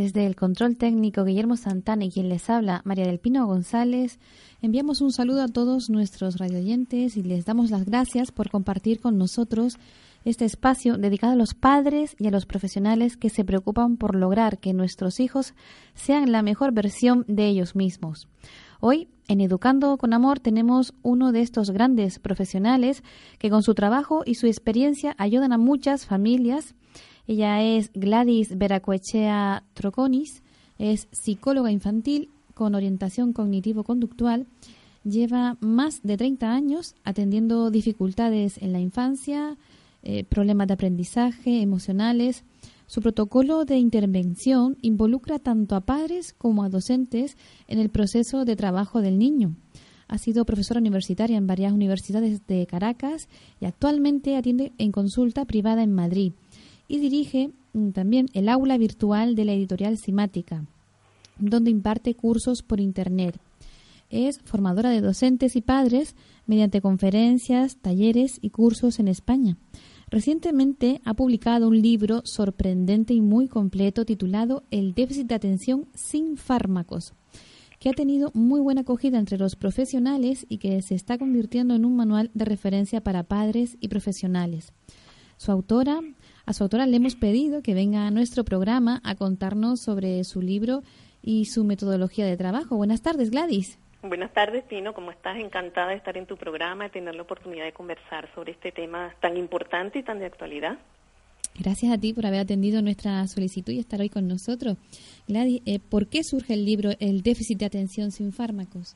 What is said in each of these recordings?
Desde el control técnico Guillermo Santana y quien les habla María del Pino González, enviamos un saludo a todos nuestros radioyentes y les damos las gracias por compartir con nosotros este espacio dedicado a los padres y a los profesionales que se preocupan por lograr que nuestros hijos sean la mejor versión de ellos mismos. Hoy, en Educando con Amor, tenemos uno de estos grandes profesionales que con su trabajo y su experiencia ayudan a muchas familias ella es Gladys Veracoechea Troconis, es psicóloga infantil con orientación cognitivo-conductual. Lleva más de 30 años atendiendo dificultades en la infancia, eh, problemas de aprendizaje emocionales. Su protocolo de intervención involucra tanto a padres como a docentes en el proceso de trabajo del niño. Ha sido profesora universitaria en varias universidades de Caracas y actualmente atiende en consulta privada en Madrid y dirige mm, también el aula virtual de la editorial Simática, donde imparte cursos por Internet. Es formadora de docentes y padres mediante conferencias, talleres y cursos en España. Recientemente ha publicado un libro sorprendente y muy completo titulado El déficit de atención sin fármacos, que ha tenido muy buena acogida entre los profesionales y que se está convirtiendo en un manual de referencia para padres y profesionales. Su autora a su autora le hemos pedido que venga a nuestro programa a contarnos sobre su libro y su metodología de trabajo. Buenas tardes, Gladys. Buenas tardes, Pino. ¿Cómo estás? Encantada de estar en tu programa, y tener la oportunidad de conversar sobre este tema tan importante y tan de actualidad. Gracias a ti por haber atendido nuestra solicitud y estar hoy con nosotros. Gladys, eh, ¿por qué surge el libro El déficit de atención sin fármacos?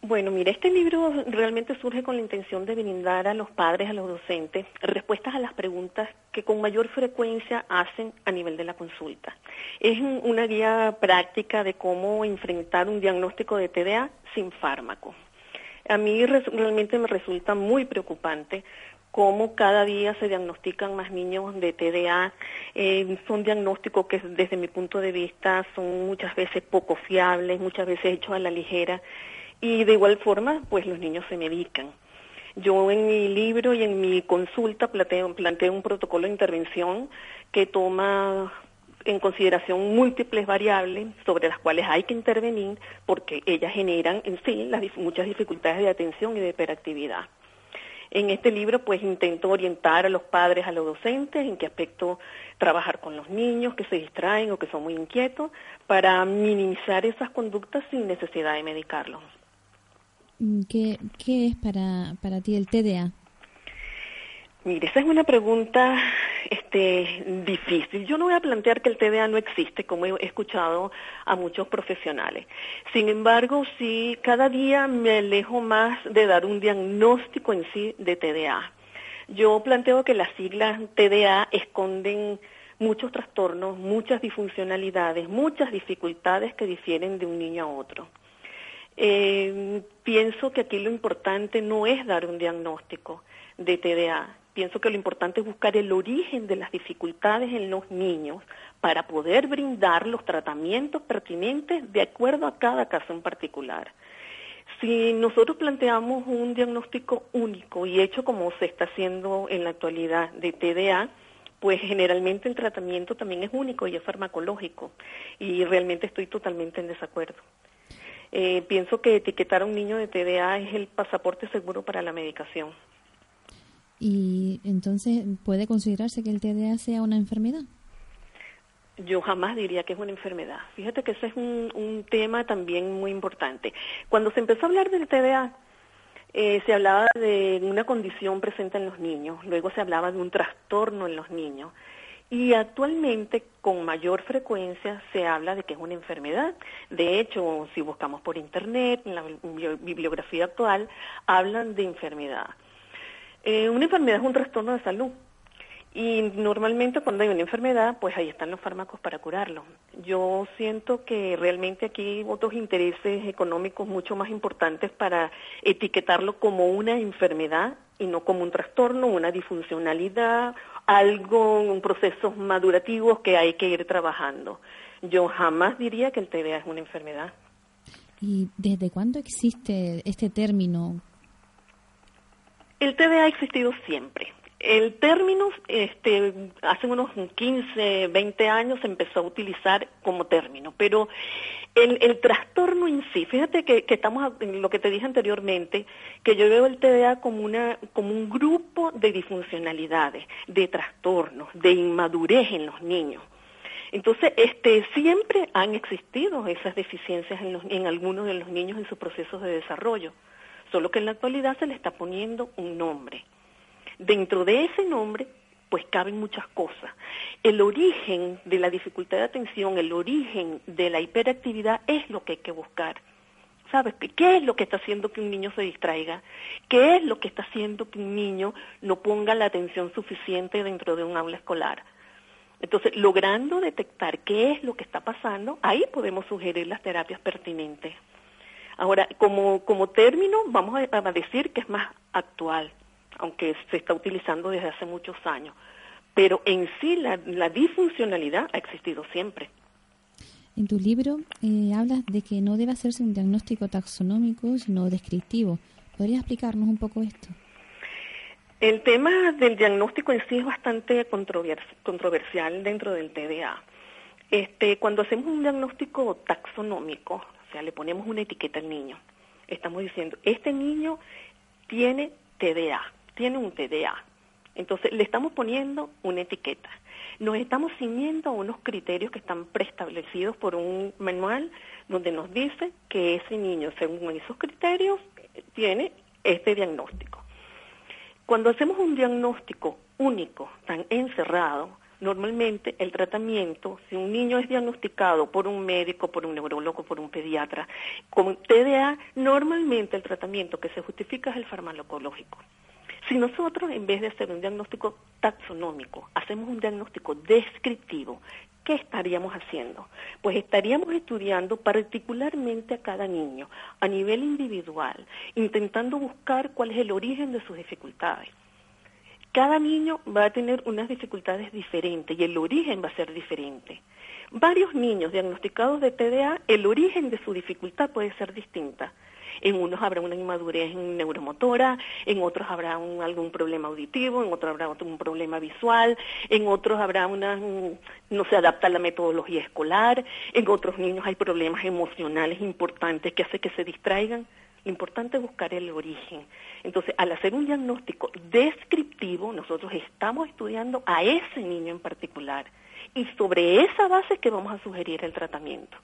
Bueno, mire, este libro realmente surge con la intención de brindar a los padres, a los docentes, respuestas a las preguntas que con mayor frecuencia hacen a nivel de la consulta. Es una guía práctica de cómo enfrentar un diagnóstico de TDA sin fármaco. A mí realmente me resulta muy preocupante cómo cada día se diagnostican más niños de TDA. Eh, son diagnósticos que desde mi punto de vista son muchas veces poco fiables, muchas veces hechos a la ligera y de igual forma, pues los niños se medican. Yo en mi libro y en mi consulta planteo, un protocolo de intervención que toma en consideración múltiples variables sobre las cuales hay que intervenir porque ellas generan en sí las, muchas dificultades de atención y de hiperactividad. En este libro pues intento orientar a los padres, a los docentes, en qué aspecto trabajar con los niños que se distraen o que son muy inquietos para minimizar esas conductas sin necesidad de medicarlos. Mm, ¿Qué, qué es para, para ti el TDA? Mire, esa es una pregunta este, difícil. Yo no voy a plantear que el TDA no existe, como he escuchado a muchos profesionales. Sin embargo, sí, cada día me alejo más de dar un diagnóstico en sí de TDA. Yo planteo que las siglas TDA esconden muchos trastornos, muchas disfuncionalidades, muchas dificultades que difieren de un niño a otro. Eh, pienso que aquí lo importante no es dar un diagnóstico de TDA. Pienso que lo importante es buscar el origen de las dificultades en los niños para poder brindar los tratamientos pertinentes de acuerdo a cada caso en particular. Si nosotros planteamos un diagnóstico único y hecho como se está haciendo en la actualidad de TDA, pues generalmente el tratamiento también es único y es farmacológico y realmente estoy totalmente en desacuerdo. Eh, pienso que etiquetar a un niño de TDA es el pasaporte seguro para la medicación. ¿Y entonces puede considerarse que el TDA sea una enfermedad? Yo jamás diría que es una enfermedad. Fíjate que ese es un, un tema también muy importante. Cuando se empezó a hablar del TDA, eh, se hablaba de una condición presente en los niños, luego se hablaba de un trastorno en los niños. Y actualmente, con mayor frecuencia, se habla de que es una enfermedad. De hecho, si buscamos por Internet, en la bibliografía actual, hablan de enfermedad. Eh, una enfermedad es un trastorno de salud. Y normalmente cuando hay una enfermedad, pues ahí están los fármacos para curarlo. Yo siento que realmente aquí hay otros intereses económicos mucho más importantes para etiquetarlo como una enfermedad y no como un trastorno, una disfuncionalidad, algo, un procesos madurativos que hay que ir trabajando. Yo jamás diría que el TDA es una enfermedad. ¿Y desde cuándo existe este término? El TDA ha existido siempre. El término, este, hace unos 15, 20 años se empezó a utilizar como término, pero el, el trastorno en sí, fíjate que, estamos, lo que te dije anteriormente, que yo veo el TDA como, una, como un grupo de disfuncionalidades, de trastornos, de inmadurez en los niños. Entonces, este, siempre han existido esas deficiencias en, los, en algunos de los niños en sus procesos de desarrollo, solo que en la actualidad se le está poniendo un nombre. Dentro de ese nombre, pues caben muchas cosas. El origen de la dificultad de atención, el origen de la hiperactividad es lo que hay que buscar. ¿Sabes? ¿Qué es lo que está haciendo que un niño se distraiga? ¿Qué es lo que está haciendo que un niño no ponga la atención suficiente dentro de un aula escolar? Entonces, logrando detectar qué es lo que está pasando, ahí podemos sugerir las terapias pertinentes. Ahora, como, como término, vamos a decir que es más actual aunque se está utilizando desde hace muchos años. Pero en sí la, disfuncionalidad ha existido siempre. En tu libro eh, hablas de que no debe hacerse un diagnóstico taxonómico, sino descriptivo. ¿Podrías explicarnos un poco esto? El tema del diagnóstico en sí es bastante controversial dentro del TDA. Este, cuando hacemos un diagnóstico taxonómico, o sea, le ponemos una etiqueta al niño, estamos diciendo, este niño tiene TDA tiene un TDA. Entonces le estamos poniendo una etiqueta. Nos estamos ciñendo a unos criterios que están preestablecidos por un manual donde nos dice que ese niño, según esos criterios, tiene este diagnóstico. Cuando hacemos un diagnóstico único, tan encerrado, normalmente el tratamiento, si un niño es diagnosticado por un médico, por un neurólogo, por un pediatra, con TDA, normalmente el tratamiento que se justifica es el farmacológico. Si nosotros, en vez de hacer un diagnóstico taxonómico, hacemos un diagnóstico descriptivo, ¿qué estaríamos haciendo? Pues estaríamos estudiando particularmente a cada niño, a nivel individual, intentando buscar cuál es el origen de sus dificultades. Cada niño va a tener unas dificultades diferentes y el origen va a ser diferente. Varios niños diagnosticados de TDA, el origen de su dificultad puede ser distinta en unos habrá una inmadurez neuromotora, en otros habrá algún problema auditivo, en otros habrá un problema visual, en otros habrá una, no se adapta a la metodología escolar, en otros niños hay problemas emocionales importantes que hace que se distraigan. Importante buscar el origen. Entonces, al hacer un diagnóstico descriptivo, nosotros estamos estudiando a ese niño en particular y sobre esa base es que vamos a sugerir el tratamiento.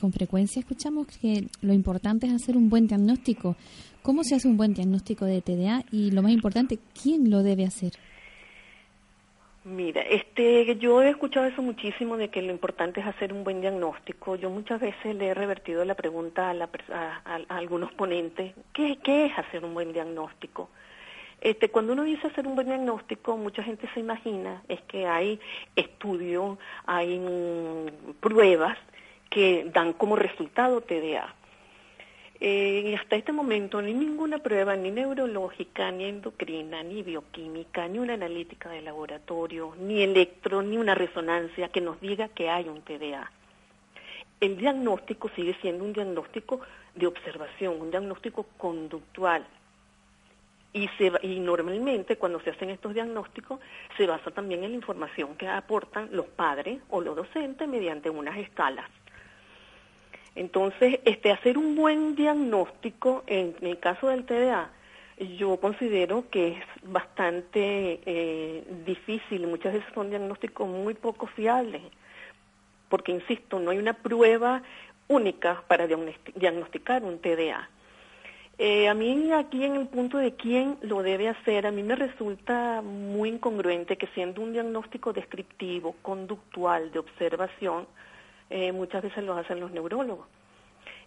Con frecuencia escuchamos que lo importante es hacer un buen diagnóstico. ¿Cómo se hace un buen diagnóstico de TDA? Y lo más importante, ¿quién lo debe hacer? Mira, este, yo he escuchado eso muchísimo de que lo importante es hacer un buen diagnóstico. Yo muchas veces le he revertido la pregunta a, algunos ponentes, ¿qué, ¿qué, es hacer un buen diagnóstico? Este, cuando uno dice hacer un buen diagnóstico, mucha gente se imagina es que hay estudios, hay mm, pruebas que dan como resultado TDA. Eh, hasta este momento ni ninguna prueba, ni neurológica, ni endocrina, ni bioquímica, ni una analítica de laboratorio, ni electro, ni una resonancia que nos diga que hay un TDA. El diagnóstico sigue siendo un diagnóstico de observación, un diagnóstico conductual. Y, se, y normalmente cuando se hacen estos diagnósticos se basa también en la información que aportan los padres o los docentes mediante unas escalas. Entonces, este, hacer un buen diagnóstico en, el caso del TDA, yo considero que es bastante eh, difícil, muchas veces son diagnósticos muy poco fiables, porque, insisto, no hay una prueba única para diagnosticar un TDA. Eh, a mí aquí en el punto de quién lo debe hacer, a mí me resulta muy incongruente que siendo un diagnóstico descriptivo, conductual, de observación, eh, muchas veces lo hacen los neurólogos.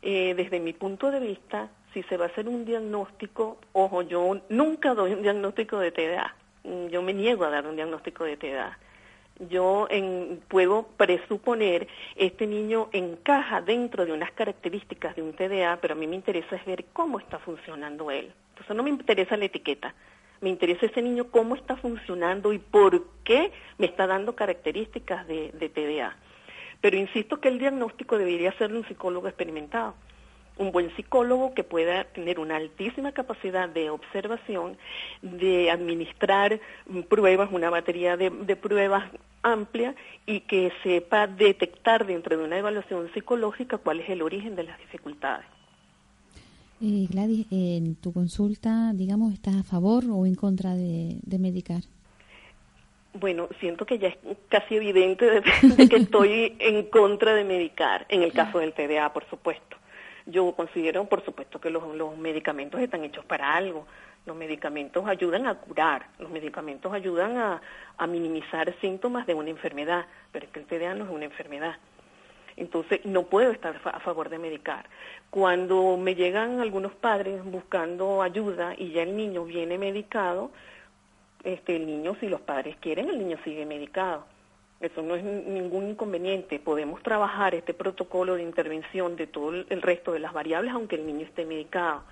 Eh, desde mi punto de vista, si se va a hacer un diagnóstico, ojo, yo nunca doy un diagnóstico de TDA, mm, yo me niego a dar un diagnóstico de TDA. Yo puedo presuponer este niño encaja dentro de unas características de un TDA, pero a mí me interesa es ver cómo está funcionando él. Entonces no me interesa la etiqueta, me interesa ese niño cómo está funcionando y por qué me está dando características de TDA. Pero insisto que el diagnóstico debería hacerlo un psicólogo experimentado, un buen psicólogo que pueda tener una altísima capacidad de observación, de administrar pruebas, una batería de, pruebas amplia y que sepa detectar dentro de una evaluación psicológica cuál es el origen de las dificultades. Eh, Gladys, en tu consulta, digamos, ¿estás a favor o en contra de medicar? Bueno, siento que ya es casi evidente de, que estoy en contra de medicar, en el caso del TDA, por supuesto. Yo considero, por supuesto, que los, medicamentos están hechos para algo. Los medicamentos ayudan a curar, los medicamentos ayudan a, a minimizar síntomas de una enfermedad, pero es que el TDA no es una enfermedad. Entonces, no puedo estar a favor de medicar. Cuando me llegan algunos padres buscando ayuda y ya el niño viene medicado, este, el niño, si los padres quieren, el niño sigue medicado. Eso no es ningún inconveniente. Podemos trabajar este protocolo de intervención de todo el resto de las variables, aunque el niño esté medicado.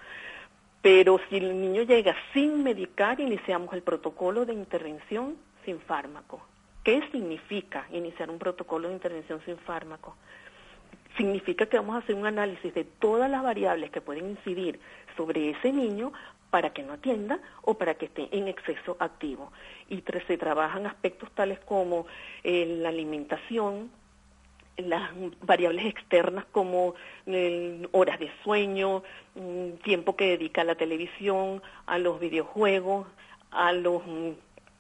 Pero si el niño llega sin medicar, iniciamos el protocolo de intervención sin fármaco. ¿Qué significa iniciar un protocolo de intervención sin fármaco? Significa que vamos a hacer un análisis de todas las variables que pueden incidir sobre ese niño para que no atienda o para que esté en exceso activo. Y se trabajan aspectos tales como eh, la alimentación, las variables externas como horas de sueño, mm, tiempo que dedica a la televisión, a los videojuegos, a los mm,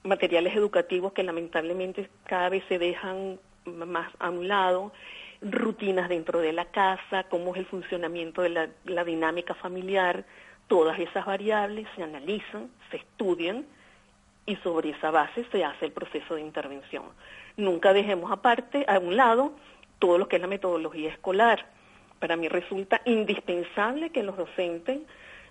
materiales educativos que lamentablemente cada vez se dejan más a un lado, rutinas dentro de la casa, cómo es el funcionamiento de la dinámica familiar, Todas esas variables se analizan, se estudian y sobre esa base se hace el proceso de intervención. Nunca dejemos aparte, a un lado, todo lo que es la metodología escolar. Para mí resulta indispensable que los docentes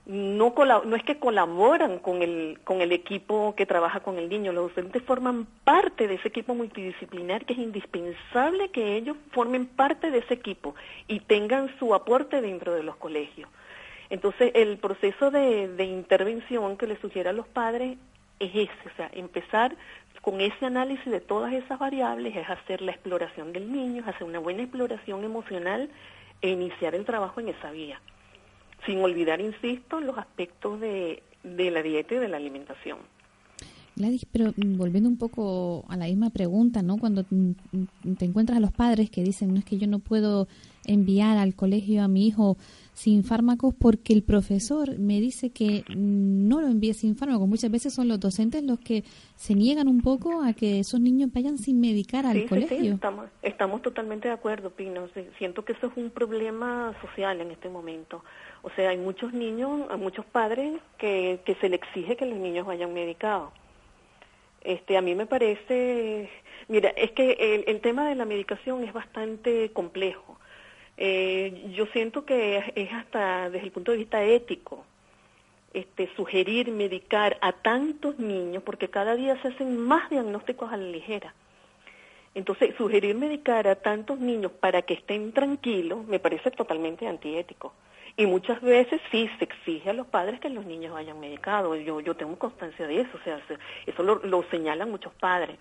no, no es que colaboran con el, con el equipo que trabaja con el niño, los docentes forman parte de ese equipo multidisciplinar que es indispensable que ellos formen parte de ese equipo y tengan su aporte dentro de los colegios. Entonces, el proceso de, intervención que le sugiere a los padres es ese, o sea, empezar con ese análisis de todas esas variables, es hacer la exploración del niño, es hacer una buena exploración emocional e iniciar el trabajo en esa vía. Sin olvidar, insisto, los aspectos de la dieta y de la alimentación. Gladys, pero mm, volviendo un poco a la misma pregunta, ¿no? Cuando mm, te encuentras a los padres que dicen, no es que yo no puedo enviar al colegio a mi hijo sin fármacos porque el profesor me dice que no lo envíe sin fármacos. Muchas veces son los docentes los que se niegan un poco a que esos niños vayan sin medicar al colegio. Sí, estamos, estamos totalmente de acuerdo, Pino. Siento que eso es un problema social en este momento. O sea, hay muchos niños, hay muchos padres que, que se le exige que los niños vayan medicados. Este, a mí me parece, mira, es que el, el tema de la medicación es bastante complejo eh, yo siento que es hasta desde el punto de vista ético este, sugerir medicar a tantos niños, porque cada día se hacen más diagnósticos a la ligera. Entonces, sugerir medicar a tantos niños para que estén tranquilos me parece totalmente antiético. Y muchas veces sí se exige a los padres que los niños vayan medicados. Yo, yo tengo constancia de eso, o sea, eso lo, señalan muchos padres.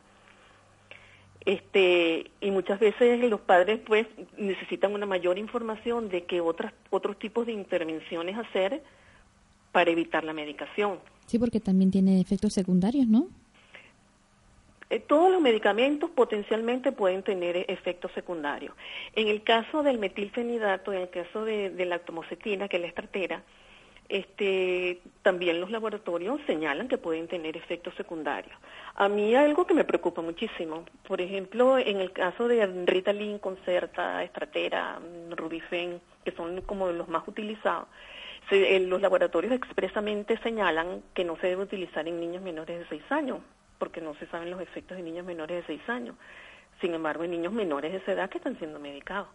Este, y muchas veces los padres pues necesitan una mayor información de qué otras, otros tipos de intervenciones hacer para evitar la medicación. Sí, porque también tiene efectos secundarios, ¿no? Eh, todos los medicamentos potencialmente pueden tener efectos secundarios. En el caso del metilfenidato, en el caso de, la atomocetina, que es la estratera, este, también los laboratorios señalan que pueden tener efectos secundarios. A mí algo que me preocupa muchísimo, por ejemplo, en el caso de Ritalin, Concerta, Estratera, Rubifen, que son como los más utilizados, eh, los laboratorios expresamente señalan que no se debe utilizar en niños menores de 6 años, porque no se saben los efectos en niños menores de 6 años. Sin embargo, en niños menores de esa edad que están siendo medicados.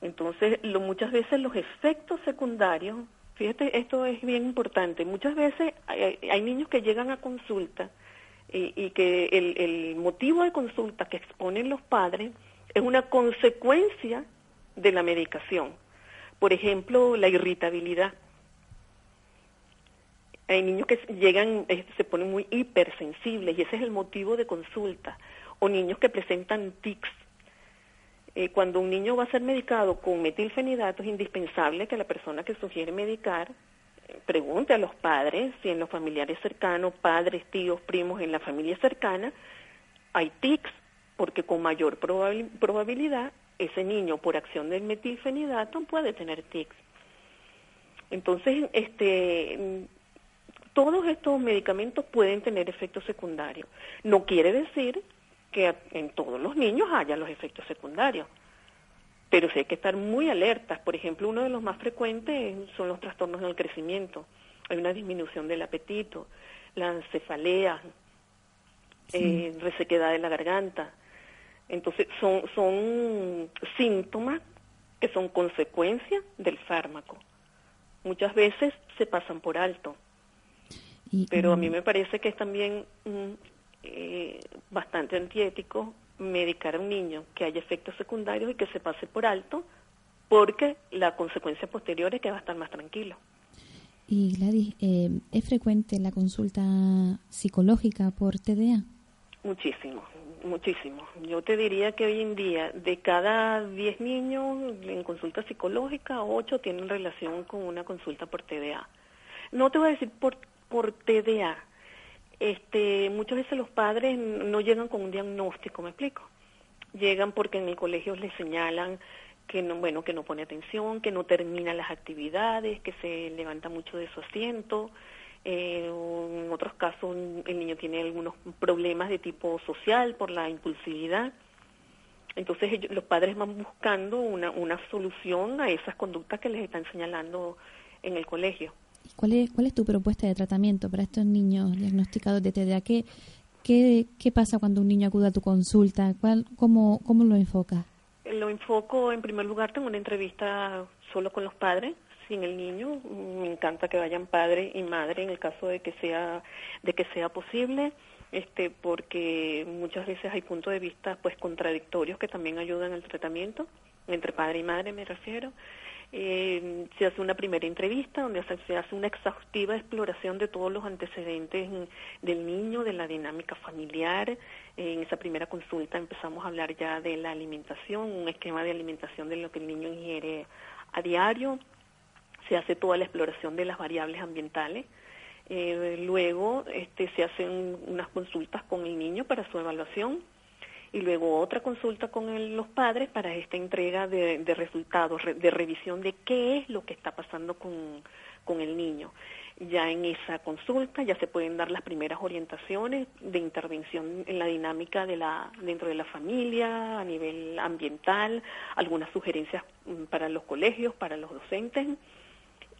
Entonces, lo, muchas veces los efectos secundarios, fíjate, esto es bien importante, muchas veces hay, niños que llegan a consulta y, que el motivo de consulta que exponen los padres es una consecuencia de la medicación. Por ejemplo, la irritabilidad. Hay niños que llegan, se ponen muy hipersensibles y ese es el motivo de consulta. O niños que presentan tics. Eh, cuando un niño va a ser medicado con metilfenidato es indispensable que la persona que sugiere medicar eh, pregunte a los padres si en los familiares cercanos, padres, tíos, primos, en la familia cercana, hay tics, porque con mayor probabilidad ese niño por acción del metilfenidato puede tener tics. Entonces, este, todos estos medicamentos pueden tener efectos secundarios. No quiere decir que en todos los niños haya los efectos secundarios, pero sí hay que estar muy alertas. Por ejemplo, uno de los más frecuentes son los trastornos del crecimiento. Hay una disminución del apetito, la cefalea, eh, resequedad de la garganta. Entonces, son, son síntomas que son consecuencia del fármaco. Muchas veces se pasan por alto. Pero a mí me parece que es también mm, eh, bastante antiético medicar a un niño que haya efectos secundarios y que se pase por alto, porque la consecuencia posterior es que va a estar más tranquilo. Y Gladys, eh, ¿es frecuente la consulta psicológica por TDA? Muchísimo, muchísimo. Yo te diría que hoy en día de cada 10 niños en consulta psicológica, 8 tienen relación con una consulta por TDA. No te voy a decir por por TDA. Este, muchas veces los padres no llegan con un diagnóstico, ¿me explico? Llegan porque en el colegio les señalan que no, bueno, que no pone atención, que no termina las actividades, que se levanta mucho de su asiento. Eh, en otros casos el niño tiene algunos problemas de tipo social por la impulsividad. Entonces los padres van buscando una, una solución a esas conductas que les están señalando en el colegio. ¿Cuál es, ¿Cuál es tu propuesta de tratamiento para estos niños diagnosticados de TDA? ¿Qué, qué, qué pasa cuando un niño acude a tu consulta? ¿Cuál, cómo, ¿Cómo lo enfocas? Lo enfoco, en primer lugar, tengo una entrevista solo con los padres, sin el niño. Me encanta que vayan padre y madre en el caso de que sea, de que sea posible. Este, porque muchas veces hay puntos de vista pues contradictorios que también ayudan al tratamiento entre padre y madre me refiero eh, se hace una primera entrevista donde se hace una exhaustiva exploración de todos los antecedentes del niño, de la dinámica familiar. En esa primera consulta empezamos a hablar ya de la alimentación, un esquema de alimentación de lo que el niño ingiere a diario. Se hace toda la exploración de las variables ambientales. Eh, luego este, se hacen unas consultas con el niño para su evaluación y luego otra consulta con los padres para esta entrega de, resultados, de revisión de qué es lo que está pasando con, con el niño. Ya en esa consulta ya se pueden dar las primeras orientaciones de intervención en la dinámica de la, dentro de la familia, a nivel ambiental, algunas sugerencias mm, para los colegios, para los docentes,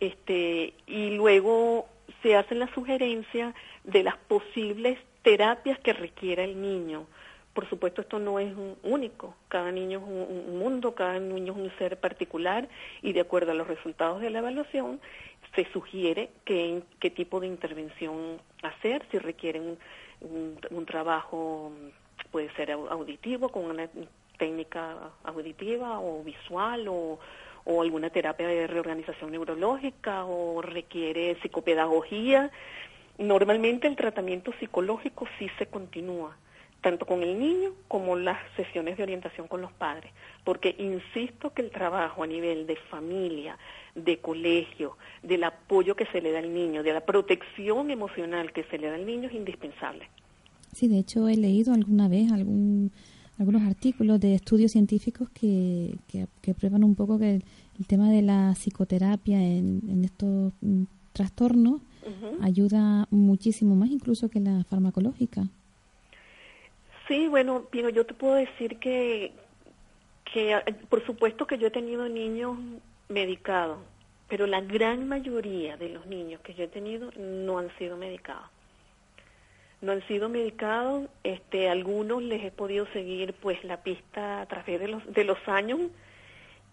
este, y luego se hacen las sugerencias de las posibles terapias que requiera el niño por supuesto, esto no es único. Cada niño es un, mundo, cada niño es un ser particular y de acuerdo a los resultados de la evaluación se sugiere qué, qué tipo de intervención hacer, si requieren un, trabajo, puede ser auditivo, con una técnica auditiva o visual o, o alguna terapia de reorganización neurológica o requiere psicopedagogía. Normalmente el tratamiento psicológico sí se continúa, tanto con el niño como las sesiones de orientación con los padres, porque insisto que el trabajo a nivel de familia, de colegio, del apoyo que se le da al niño, de la protección emocional que se le da al niño es indispensable. Sí, de hecho he leído alguna vez algún, algunos artículos de estudios científicos que, que, prueban un poco que el, tema de la psicoterapia en, en estos mm, trastornos ayuda muchísimo más incluso que la farmacológica. Sí, bueno, yo te puedo decir que, que por supuesto que yo he tenido niños medicados, pero la gran mayoría de los niños que yo he tenido no han sido medicados. No han sido medicados, este, algunos les he podido seguir pues la pista a través de los, de los años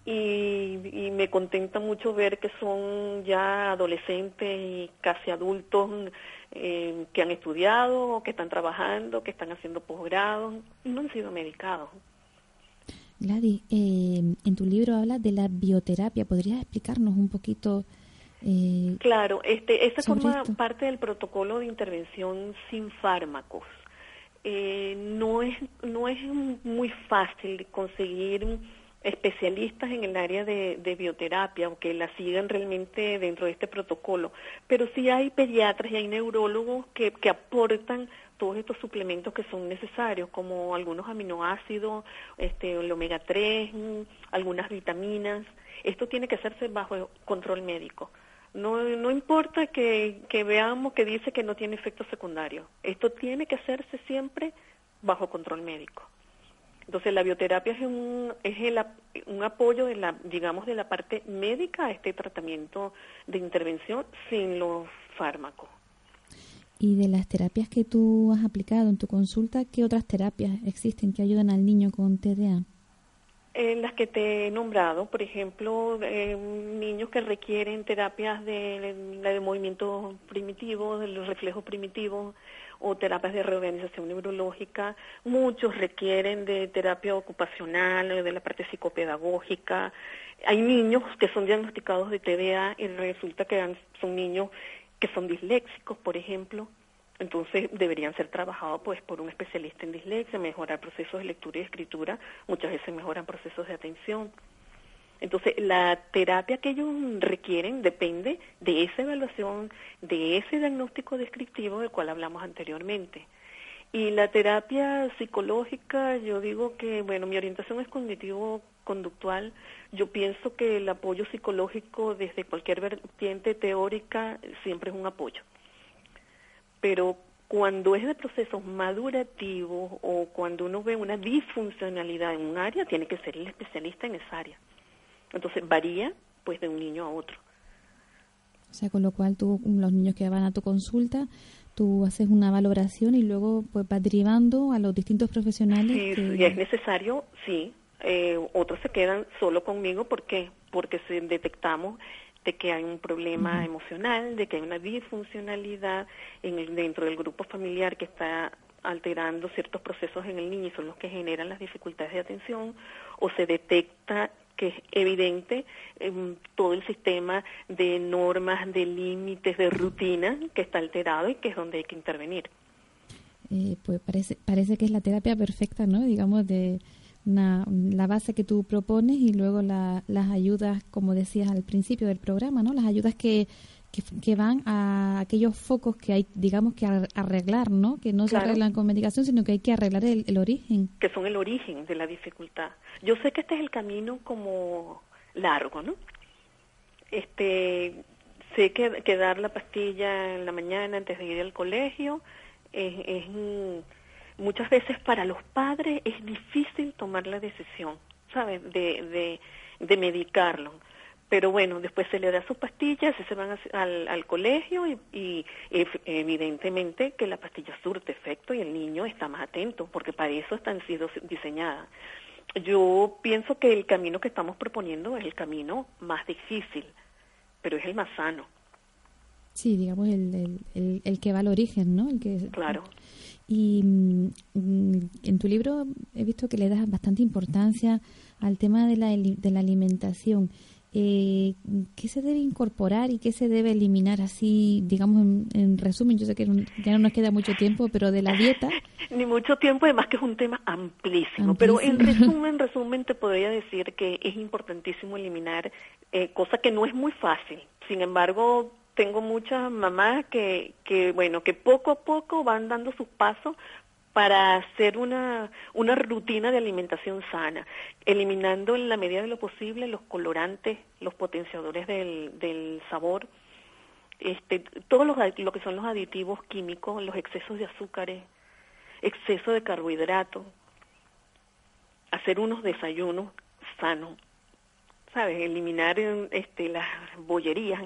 y, me contenta mucho ver que son ya adolescentes y casi adultos eh, que han estudiado, que están trabajando, que están haciendo posgrado, no han sido medicados. Gladys, eh, en tu libro hablas de la bioterapia. ¿Podrías explicarnos un poquito? Eh, claro, este, esta forma parte del protocolo de intervención sin fármacos. Eh, no es no es muy fácil conseguir especialistas en el área de, bioterapia, aunque la sigan realmente dentro de este protocolo, pero sí hay pediatras y hay neurólogos que, que aportan todos estos suplementos que son necesarios, como algunos aminoácidos, este, el omega 3, algunas vitaminas. Esto tiene que hacerse bajo control médico. No, no importa que, que veamos que dice que no tiene efectos secundarios. Esto tiene que hacerse siempre bajo control médico. Entonces la bioterapia es un, es el, un apoyo de la, digamos, de la parte médica a este tratamiento de intervención sin los fármacos. Y de las terapias que tú has aplicado en tu consulta, ¿qué otras terapias existen que ayudan al niño con TDA? En las que te he nombrado, por ejemplo, eh, niños que requieren terapias de, de, movimiento primitivo, de los reflejos primitivos o terapias de reorganización neurológica, muchos requieren de terapia ocupacional, de la parte psicopedagógica. Hay niños que son diagnosticados de TDA y resulta que son niños que son disléxicos, por ejemplo, entonces deberían ser trabajados pues por un especialista en dislexia, mejorar procesos de lectura y escritura, muchas veces mejoran procesos de atención. Entonces, la terapia que ellos requieren depende de esa evaluación, de ese diagnóstico descriptivo del cual hablamos anteriormente. Y la terapia psicológica, yo digo que, bueno, mi orientación es cognitivo-conductual. Yo pienso que el apoyo psicológico desde cualquier vertiente teórica siempre es un apoyo. Pero cuando es de procesos madurativos o cuando uno ve una disfuncionalidad en un área, tiene que ser el especialista en esa área. Entonces varía pues de un niño a otro. O sea, con lo cual tú, los niños que van a tu consulta, tú haces una valoración y luego pues vas derivando a los distintos profesionales. Sí, es necesario, sí. Eh, otros se quedan solo conmigo, ¿por qué? Porque si detectamos de que hay un problema emocional, de que hay una disfuncionalidad en el, dentro del grupo familiar que está alterando ciertos procesos en el niño y son los que generan las dificultades de atención, o se detecta que es evidente en todo el sistema de normas, de límites, de rutina que está alterado y que es donde hay que intervenir. Eh, pues parece, parece que es la terapia perfecta, ¿no? Digamos, de la base que tú propones y luego las ayudas, como decías al principio del programa, ¿no? Las ayudas que, que, van a aquellos focos que hay, digamos, que arreglar, ¿no? Que no se arreglan con medicación, sino que hay que arreglar el, origen. Que son el origen de la dificultad. Yo sé que este es el camino como largo, ¿no? Este, sé que, que dar la pastilla en la mañana antes de ir al colegio es, es muchas veces para los padres es difícil tomar la decisión, ¿sabes? De, de, de medicarlo pero bueno, después se le da sus pastillas y se van al, al, colegio y, evidentemente que la pastilla surte efecto y el niño está más atento, porque para eso están sido diseñadas. Yo pienso que el camino que estamos proponiendo es el camino más difícil, pero es el más sano. Sí, digamos, el, el, el, que va al origen, ¿no? El que, claro. Y mm, en tu libro he visto que le das bastante importancia al tema de la, de la alimentación. Eh, ¿qué se debe incorporar y qué se debe eliminar así, digamos, en, resumen? Yo sé que ya no nos queda mucho tiempo, pero de la dieta. Ni mucho tiempo, además que es un tema amplísimo, pero en resumen, resumen te podría decir que es importantísimo eliminar, eh, cosa que no es muy fácil. Sin embargo, tengo muchas mamás que, que, bueno, que poco a poco van dando sus pasos para hacer una, una rutina de alimentación sana, eliminando en la medida de lo posible los colorantes, los potenciadores del, del sabor, este, todo lo, lo que son los aditivos químicos, los excesos de azúcares, exceso de carbohidratos, hacer unos desayunos sanos, ¿sabes? Eliminar este, las bollerías.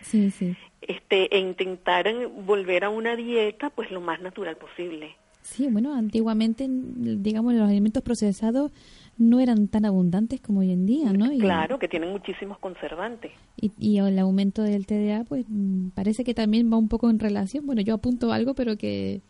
Sí, sí. Este, e intentar volver a una dieta pues lo más natural posible. Sí, bueno, antiguamente, digamos, los alimentos procesados no eran tan abundantes como hoy en día, ¿no? claro, que tienen muchísimos conservantes. Y, y, el aumento del TDA, pues mm, parece que también va un poco en relación. Bueno, yo apunto algo, pero que,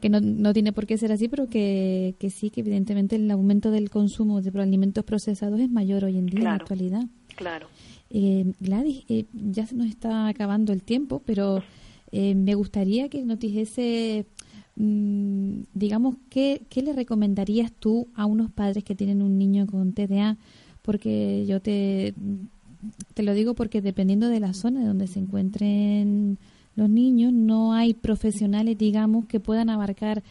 que no, no tiene por qué ser así, pero que, que sí, que evidentemente el aumento del consumo de alimentos procesados es mayor hoy en día, en la actualidad. Claro. Eh, Gladys, eh, ya se nos está acabando el tiempo, pero eh, me gustaría que nos dijese Mm, digamos, ¿qué, ¿qué le recomendarías tú a unos padres que tienen un niño con TDA? Porque yo te, te lo digo porque dependiendo de la zona de donde se encuentren los niños, no hay profesionales, digamos, que puedan abarcar,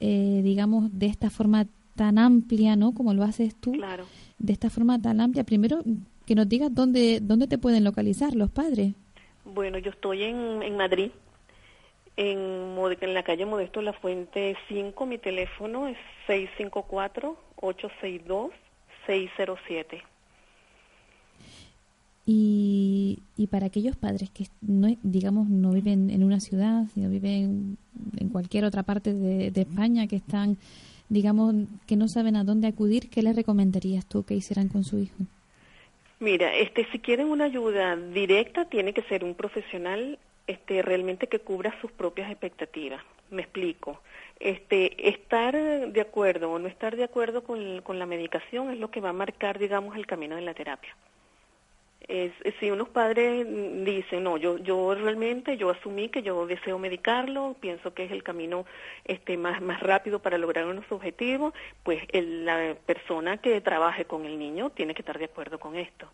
eh, digamos, de esta forma tan amplia, ¿no? Como lo haces tú. Claro. De esta forma tan amplia. Primero, que nos digas dónde, dónde te pueden localizar los padres. Bueno, yo estoy en, en Madrid, en, en la calle Modesto La Fuente 5, mi teléfono es 654-862-607. Y, y para aquellos padres que no digamos no viven en una ciudad sino viven en cualquier otra parte de, de, España que están digamos que no saben a dónde acudir qué les recomendarías tú que hicieran con su hijo mira este si quieren una ayuda directa tiene que ser un profesional este, realmente que cubra sus propias expectativas. Me explico. Este, estar de acuerdo o no estar de acuerdo con, la medicación es lo que va a marcar, digamos, el camino de la terapia. Si unos padres dicen, no, yo, yo realmente, yo asumí que yo deseo medicarlo, pienso que es el camino este, más, más rápido para lograr unos objetivos, pues la persona que trabaje con el niño tiene que estar de acuerdo con esto.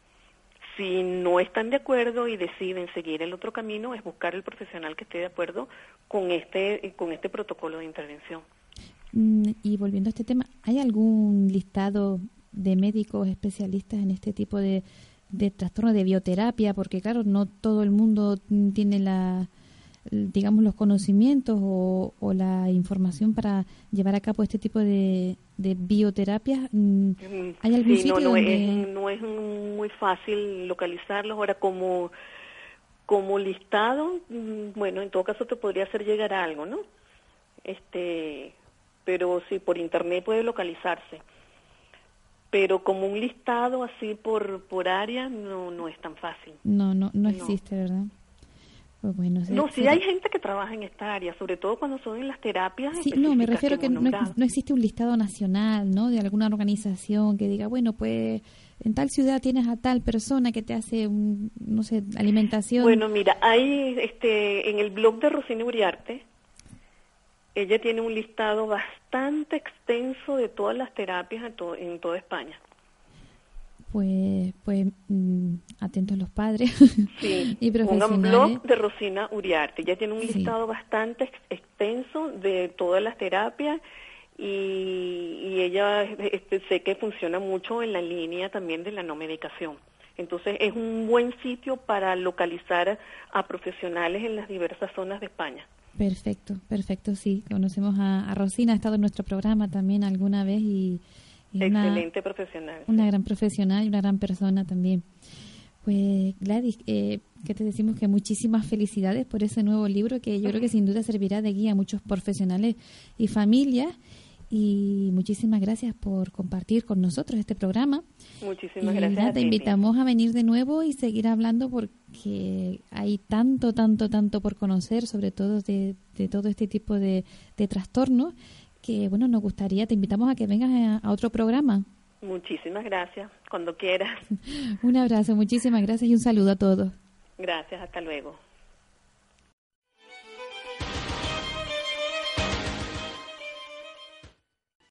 Si no están de acuerdo y deciden seguir el otro camino, es buscar el profesional que esté de acuerdo con este, con este protocolo de intervención. Mm, y volviendo a este tema, ¿hay algún listado de médicos especialistas en este tipo de, de trastorno de bioterapia? Porque claro, no todo el mundo tiene la, digamos, los conocimientos o, la información para llevar a cabo este tipo de, de bioterapia. Mm, ¿Hay algún sí, sitio no, es, no es muy fácil localizarlos. Ahora, como, como listado, mm, bueno, en todo caso te podría hacer llegar algo, ¿no? Este, pero sí, por internet puede localizarse. Pero como un listado así por, por área, no, no es tan fácil. No, no, no existe, ¿verdad? Pues bueno, no, sí hay gente que trabaja en esta área, sobre todo cuando son en las terapias. Sí, no, me refiero a que no, no, existe un listado nacional, ¿no? De alguna organización que diga, bueno, pues en tal ciudad tienes a tal persona que te hace, un, no sé, alimentación. Bueno, mira, hay este, en el blog de Rosina Uriarte, ella tiene un listado bastante extenso de todas las terapias en, en toda España pues, pues mm, atentos los padres sí, y profesionales. Un blog de Rosina Uriarte. Ya tiene un listado bastante extenso de todas las terapias y, y ella este, sé que funciona mucho en la línea también de la no medicación. Entonces es un buen sitio para localizar a profesionales en las diversas zonas de España. Perfecto, perfecto, sí. Conocemos a, a Rosina, ha estado en nuestro programa también alguna vez y Excelente profesional. Una gran profesional y una gran persona también. Pues Gladys, eh, que te decimos que muchísimas felicidades por ese nuevo libro que yo creo que sin duda servirá de guía a muchos profesionales y familias. Y muchísimas gracias por compartir con nosotros este programa. Muchísimas gracias. te invitamos a venir de nuevo y seguir hablando porque hay tanto, tanto, tanto por conocer, sobre todo de, de todo este tipo de, de trastornos que, bueno, nos gustaría, te invitamos a que vengas a, otro programa. Muchísimas gracias, cuando quieras. un abrazo, muchísimas gracias y un saludo a todos. Gracias, hasta luego.